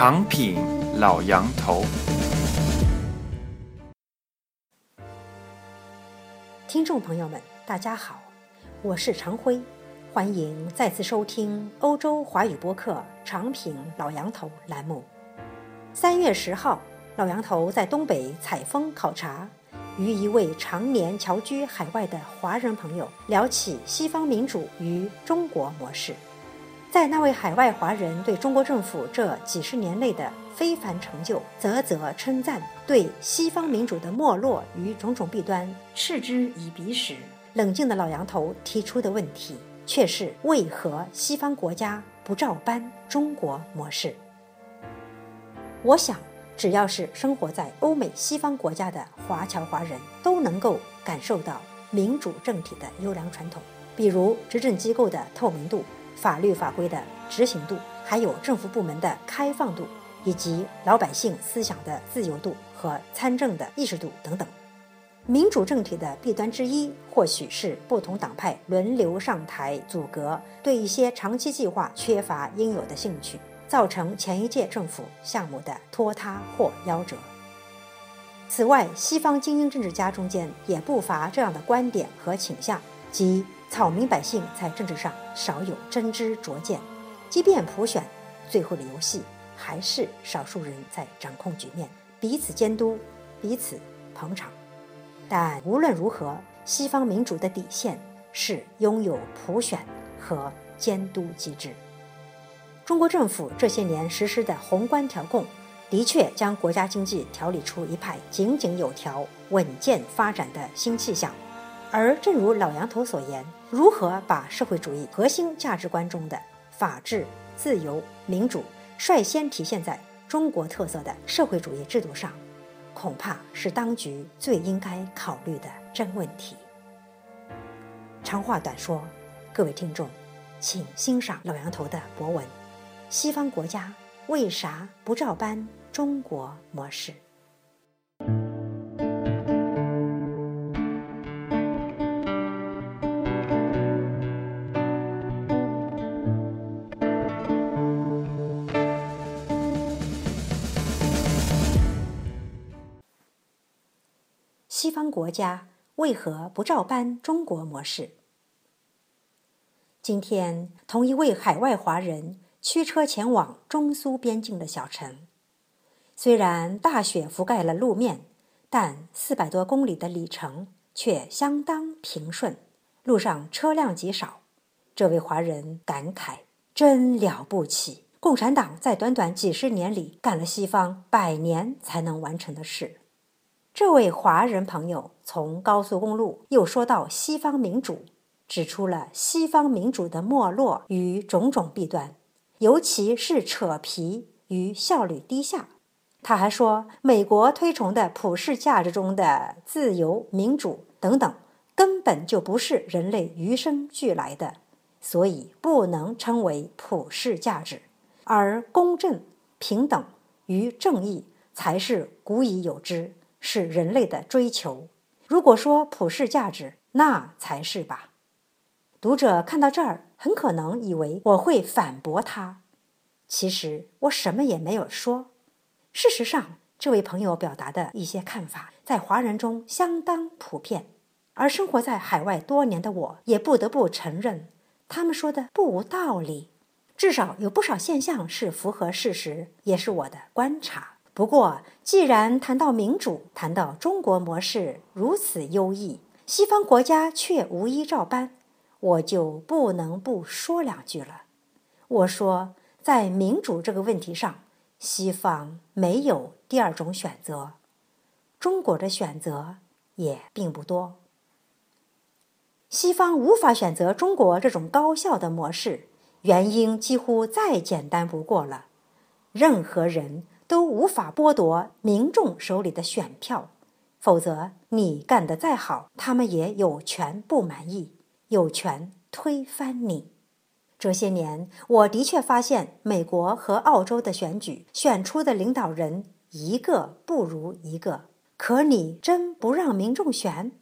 长品老杨头，听众朋友们，大家好，我是常辉，欢迎再次收听欧洲华语播客《长品老杨头》栏目。三月十号，老杨头在东北采风考察。与一位常年侨居海外的华人朋友聊起西方民主与中国模式，在那位海外华人对中国政府这几十年内的非凡成就啧啧称赞，对西方民主的没落与种种弊端嗤之以鼻时，冷静的老杨头提出的问题却是：为何西方国家不照搬中国模式？我想。只要是生活在欧美西方国家的华侨华人，都能够感受到民主政体的优良传统，比如执政机构的透明度、法律法规的执行度，还有政府部门的开放度，以及老百姓思想的自由度和参政的意识度等等。民主政体的弊端之一，或许是不同党派轮流上台阻隔，对一些长期计划缺乏应有的兴趣。造成前一届政府项目的拖沓或夭折。此外，西方精英政治家中间也不乏这样的观点和倾向，即草民百姓在政治上少有真知灼见，即便普选，最后的游戏还是少数人在掌控局面，彼此监督，彼此捧场。但无论如何，西方民主的底线是拥有普选和监督机制。中国政府这些年实施的宏观调控，的确将国家经济调理出一派井井有条、稳健发展的新气象。而正如老杨头所言，如何把社会主义核心价值观中的法治、自由、民主率先体现在中国特色的社会主义制度上，恐怕是当局最应该考虑的真问题。长话短说，各位听众，请欣赏老杨头的博文。西方国家为啥不照搬中国模式？西方国家为何不照搬中国模式？今天，同一位海外华人。驱车前往中苏边境的小城，虽然大雪覆盖了路面，但四百多公里的里程却相当平顺，路上车辆极少。这位华人感慨：“真了不起！共产党在短短几十年里干了西方百年才能完成的事。”这位华人朋友从高速公路又说到西方民主，指出了西方民主的没落与种种弊端。尤其是扯皮与效率低下。他还说，美国推崇的普世价值中的自由、民主等等，根本就不是人类与生俱来的，所以不能称为普世价值。而公正、平等与正义才是古已有之，是人类的追求。如果说普世价值，那才是吧。读者看到这儿。很可能以为我会反驳他，其实我什么也没有说。事实上，这位朋友表达的一些看法在华人中相当普遍，而生活在海外多年的我也不得不承认，他们说的不无道理。至少有不少现象是符合事实，也是我的观察。不过，既然谈到民主，谈到中国模式如此优异，西方国家却无一照搬。我就不能不说两句了。我说，在民主这个问题上，西方没有第二种选择，中国的选择也并不多。西方无法选择中国这种高效的模式，原因几乎再简单不过了：任何人都无法剥夺民众手里的选票，否则你干得再好，他们也有权不满意。有权推翻你。这些年，我的确发现美国和澳洲的选举选出的领导人一个不如一个。可你真不让民众选，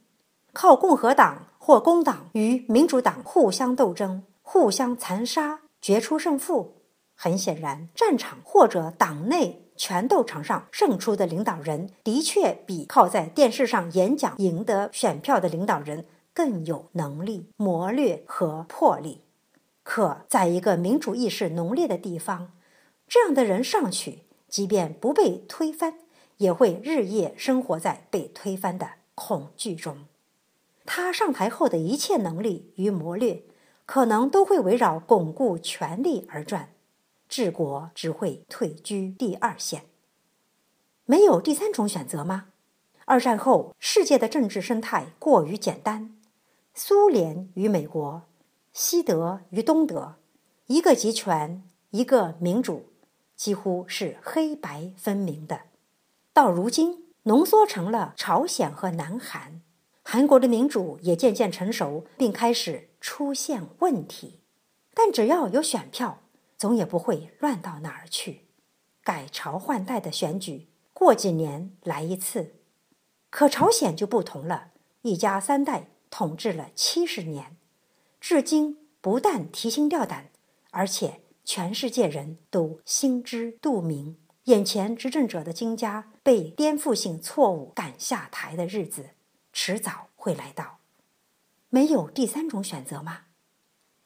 靠共和党或工党与民主党互相斗争、互相残杀，决出胜负？很显然，战场或者党内拳斗场上胜出的领导人，的确比靠在电视上演讲赢得选票的领导人更有能力、谋略和魄力。可在一个民主意识浓烈的地方，这样的人上去，即便不被推翻，也会日夜生活在被推翻的恐惧中。他上台后的一切能力与谋略，可能都会围绕巩固权力而转。治国只会退居第二线，没有第三种选择吗？二战后，世界的政治生态过于简单，苏联与美国，西德与东德，一个集权，一个民主，几乎是黑白分明的。到如今，浓缩成了朝鲜和南韩，韩国的民主也渐渐成熟，并开始出现问题。但只要有选票。总也不会乱到哪儿去，改朝换代的选举，过几年来一次。可朝鲜就不同了，一家三代统治了七十年，至今不但提心吊胆，而且全世界人都心知肚明，眼前执政者的金家被颠覆性错误赶下台的日子，迟早会来到。没有第三种选择吗？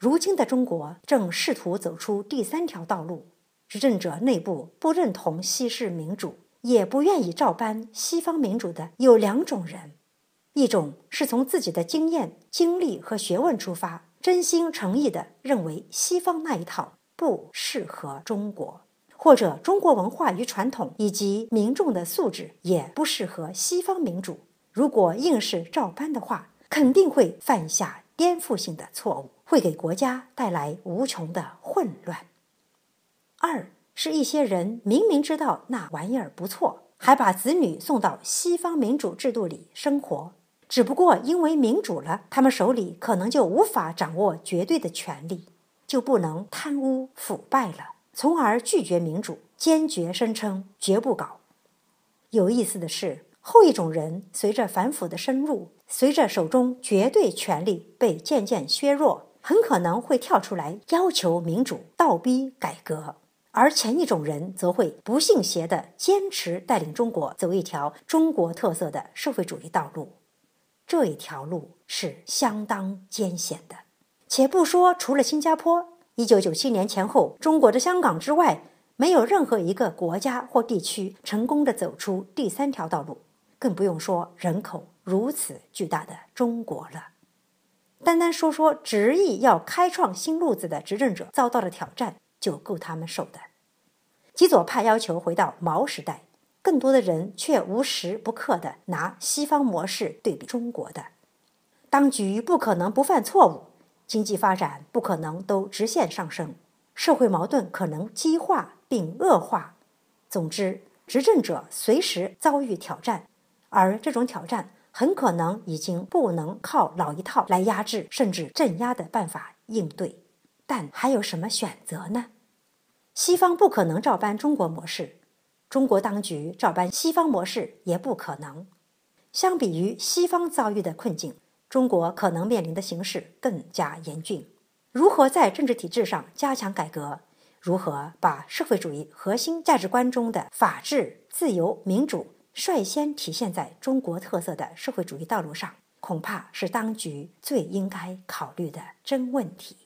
如今的中国正试图走出第三条道路，执政者内部不认同西式民主，也不愿意照搬西方民主的有两种人：一种是从自己的经验、经历和学问出发，真心诚意的认为西方那一套不适合中国，或者中国文化与传统以及民众的素质也不适合西方民主。如果硬是照搬的话，肯定会犯下颠覆性的错误。会给国家带来无穷的混乱。二是一些人明明知道那玩意儿不错，还把子女送到西方民主制度里生活，只不过因为民主了，他们手里可能就无法掌握绝对的权利，就不能贪污腐败了，从而拒绝民主，坚决声称绝不搞。有意思的是，后一种人随着反腐的深入，随着手中绝对权力被渐渐削弱。很可能会跳出来要求民主、倒逼改革，而前一种人则会不信邪的坚持带领中国走一条中国特色的社会主义道路。这一条路是相当艰险的。且不说除了新加坡，一九九七年前后，中国的香港之外，没有任何一个国家或地区成功的走出第三条道路，更不用说人口如此巨大的中国了。单单说说执意要开创新路子的执政者遭到的挑战，就够他们受的。极左派要求回到毛时代，更多的人却无时不刻的拿西方模式对比中国的。当局不可能不犯错误，经济发展不可能都直线上升，社会矛盾可能激化并恶化。总之，执政者随时遭遇挑战，而这种挑战。很可能已经不能靠老一套来压制甚至镇压的办法应对，但还有什么选择呢？西方不可能照搬中国模式，中国当局照搬西方模式也不可能。相比于西方遭遇的困境，中国可能面临的形势更加严峻。如何在政治体制上加强改革？如何把社会主义核心价值观中的法治、自由、民主？率先体现在中国特色的社会主义道路上，恐怕是当局最应该考虑的真问题。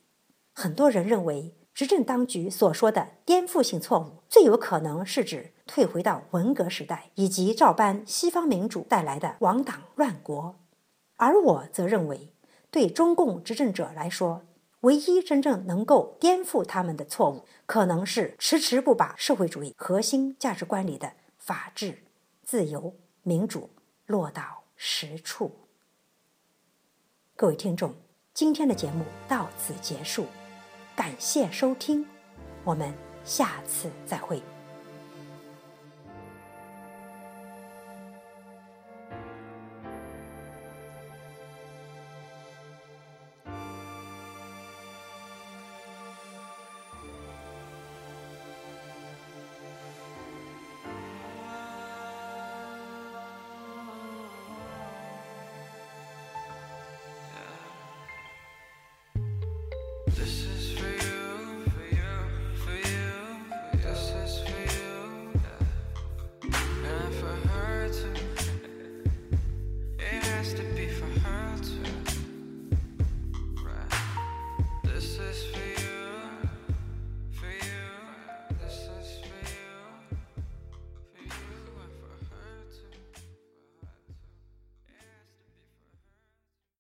很多人认为，执政当局所说的颠覆性错误，最有可能是指退回到文革时代，以及照搬西方民主带来的亡党乱国。而我则认为，对中共执政者来说，唯一真正能够颠覆他们的错误，可能是迟迟不把社会主义核心价值观里的法治。自由民主落到实处。各位听众，今天的节目到此结束，感谢收听，我们下次再会。